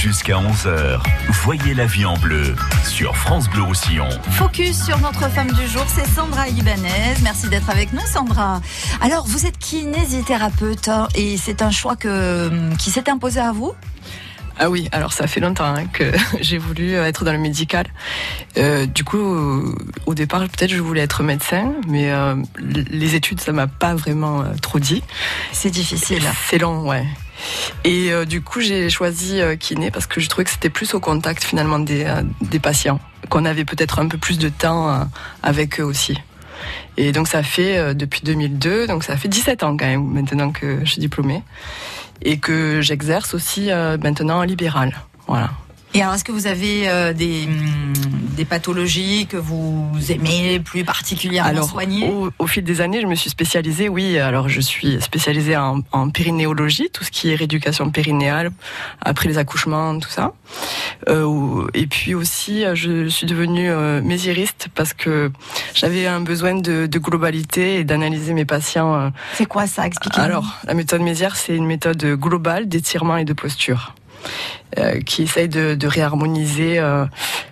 Jusqu'à 11h, voyez la vie en bleu sur France Bleu Roussillon. Focus sur notre femme du jour, c'est Sandra Ibanez. Merci d'être avec nous, Sandra. Alors, vous êtes kinésithérapeute hein, et c'est un choix que, qui s'est imposé à vous? Ah oui, alors ça fait longtemps hein, que j'ai voulu être dans le médical. Euh, du coup, au départ, peut-être je voulais être médecin, mais euh, les études, ça m'a pas vraiment euh, trop dit. C'est difficile. C'est long, ouais. Et euh, du coup, j'ai choisi euh, kiné parce que je trouvais que c'était plus au contact finalement des, euh, des patients, qu'on avait peut-être un peu plus de temps avec eux aussi. Et donc ça fait depuis 2002, donc ça fait 17 ans quand même maintenant que je suis diplômée et que j'exerce aussi maintenant en libéral. Voilà. Et alors, est-ce que vous avez euh, des, hum, des, pathologies que vous aimez plus particulièrement alors, soigner? au, au, fil des années, je me suis spécialisée, oui. Alors, je suis spécialisée en, en périnéologie, tout ce qui est rééducation périnéale, après les accouchements, tout ça. Euh, et puis aussi, je suis devenue euh, mésiriste parce que j'avais un besoin de, de globalité et d'analyser mes patients. Euh. C'est quoi ça? Expliquez-moi. Alors, la méthode Mézières, c'est une méthode globale d'étirement et de posture. Euh, qui essaye de, de réharmoniser euh,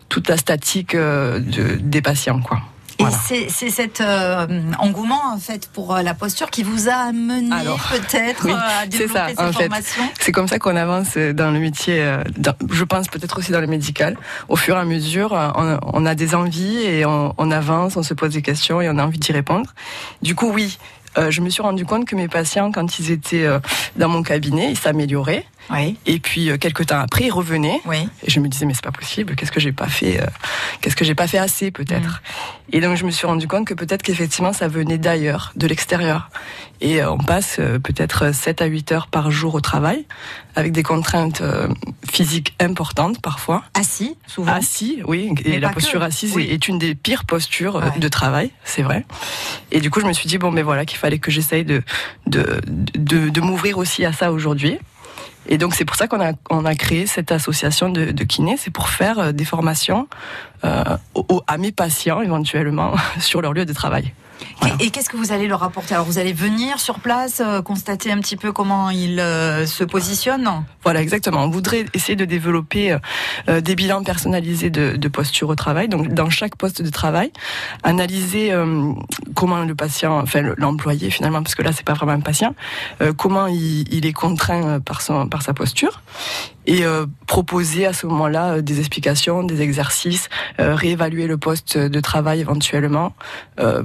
toute la statique euh, de, des patients, quoi. Et c'est cet euh, engouement en fait pour la posture qui vous a amené peut-être à développer ça, ces formations. C'est comme ça qu'on avance dans le métier. Dans, je pense peut-être aussi dans le médical. Au fur et à mesure, on, on a des envies et on, on, avance, on se pose des questions et on a envie d'y répondre. Du coup, oui, je me suis rendu compte que mes patients, quand ils étaient dans mon cabinet, ils s'amélioraient. Oui. Et puis euh, quelques temps après, ils revenaient. Oui. Et je me disais mais c'est pas possible. Qu'est-ce que j'ai pas fait Qu'est-ce que j'ai pas fait assez peut-être mm. Et donc je me suis rendu compte que peut-être qu'effectivement ça venait d'ailleurs, de l'extérieur. Et on passe peut-être 7 à 8 heures par jour au travail, avec des contraintes physiques importantes parfois. Assis, souvent. Assis, oui. Et la posture assise est, une des pires postures de travail, c'est vrai. Et du coup, je me suis dit bon, mais voilà, qu'il fallait que j'essaye de, de, de, de m'ouvrir aussi à ça aujourd'hui. Et donc c'est pour ça qu'on a, a créé cette association de, kinés, c'est pour faire euh, des formations euh, à mes patients éventuellement sur leur lieu de travail. Et qu'est-ce que vous allez leur apporter? Alors vous allez venir sur place, euh, constater un petit peu comment ils euh, se positionnent? Voilà, exactement. On voudrait essayer de développer euh, des bilans personnalisés de, de, posture au travail. Donc dans chaque poste de travail, analyser comment le patient, enfin l'employé finalement, parce que là c'est pas vraiment un patient, comment il, il, est contraint par, son, par sa posture et euh, proposer à ce moment-là euh, des explications, des exercices, euh, réévaluer le poste de travail éventuellement,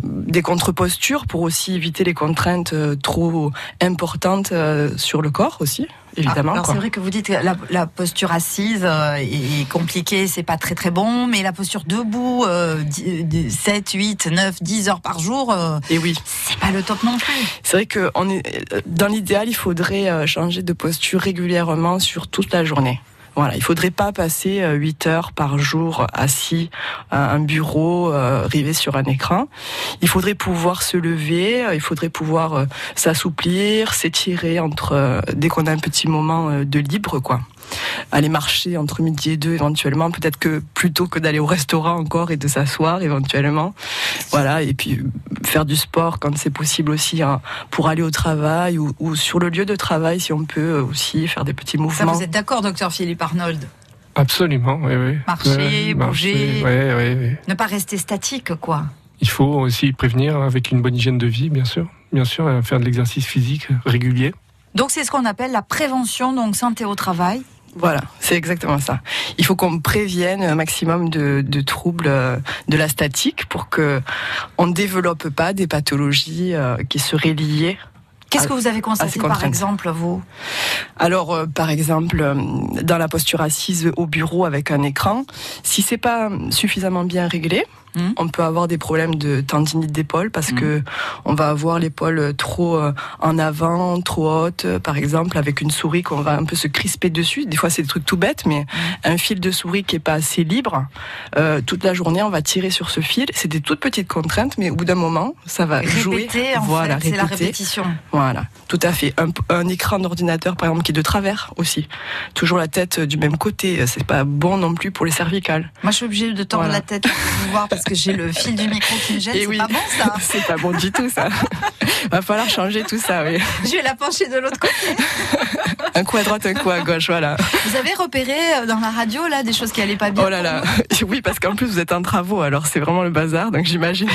des contre-postures pour aussi éviter les contraintes trop importantes sur le corps aussi évidemment. alors c'est vrai que vous dites que la, la posture assise est compliquée, c'est pas très très bon, mais la posture debout, euh, 7, 8, 9, 10 heures par jour, et oui, c'est pas le top non plus. C'est vrai que on est, dans l'idéal, il faudrait changer de posture régulièrement sur toute la journée. Voilà, il faudrait pas passer 8 euh, heures par jour assis à un bureau, euh, rivé sur un écran. Il faudrait pouvoir se lever, euh, il faudrait pouvoir s'assouplir, s'étirer entre dès qu'on a un petit moment de libre, quoi aller marcher entre midi et deux éventuellement. Peut-être que plutôt que d'aller au restaurant encore et de s'asseoir éventuellement. Voilà, et puis faire du sport quand c'est possible aussi hein, pour aller au travail ou, ou, sur le lieu de travail si on peut aussi faire des petits mouvements. Ça, vous êtes d'accord, docteur Philippe Arnold? Absolument, oui, oui. Marcher, bouger, oui, oui, ne pas rester statique, quoi. Il faut aussi prévenir avec une bonne hygiène de vie, bien sûr. Bien sûr, faire de l'exercice physique régulier. Donc c'est ce qu'on appelle la prévention, donc santé au travail. Voilà, c'est exactement ça. Il faut qu'on prévienne un maximum de, de, troubles euh, de la statique pour que on ne développe pas des pathologies euh, qui seraient liées Qu'est-ce que vous avez constaté par exemple, vous? Alors, euh, par exemple, dans la posture assise au bureau avec un écran, si c'est pas suffisamment bien réglé, Hmm. On peut avoir des problèmes de tendinite d'épaule parce hmm. que on va avoir l'épaule trop euh, en avant, trop haute, par exemple, avec une souris qu'on va un peu se crisper dessus. Des fois, c'est des trucs tout bêtes, mais hmm. un fil de souris qui est pas assez libre, euh, toute la journée, on va tirer sur ce fil. C'est des toutes petites contraintes, mais au bout d'un moment, ça va répéter, jouer. En voilà, c'est la répétition. Voilà, tout à fait. Un, un écran d'ordinateur, par exemple, qui est de travers aussi. Toujours la tête du même côté. C'est pas bon non plus pour les cervicales. Moi, je suis obligée de tendre la tête pour voir parce parce que j'ai le fil du micro qui me gêne. Et C'est oui. pas bon ça. C'est pas bon du tout, ça. Va falloir changer tout ça, oui. Je vais la pencher de l'autre côté. Un coup à droite, un coup à gauche, voilà. Vous avez repéré euh, dans la radio là des choses qui allaient pas bien Oh là là. Oui, parce qu'en plus, vous êtes en travaux, alors c'est vraiment le bazar. Donc j'imagine.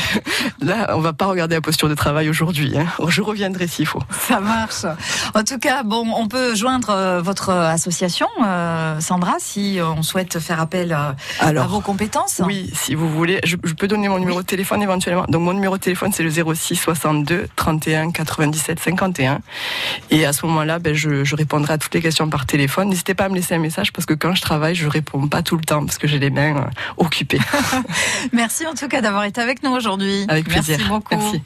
Là, on va pas regarder la posture de travail aujourd'hui. hein. Je reviendrai s'il faut. Ça marche. En tout cas, bon, on peut joindre euh, votre association, euh, Sandra, si on souhaite faire appel euh, à Alors. vos compétences. Oui, si vous voulez, je, je peux donner mon numéro de téléphone éventuellement. Donc mon numéro de téléphone c'est le 06 62 31 97 51. Et à ce moment-là, ben, je, je répondrai à toutes les questions par téléphone. N'hésitez pas à me laisser un message parce que quand je travaille, je réponds pas tout le temps parce que j'ai les mains euh, occupées. Merci en tout cas d'avoir été avec nous aujourd'hui. Avec plaisir. Merci beaucoup. Merci.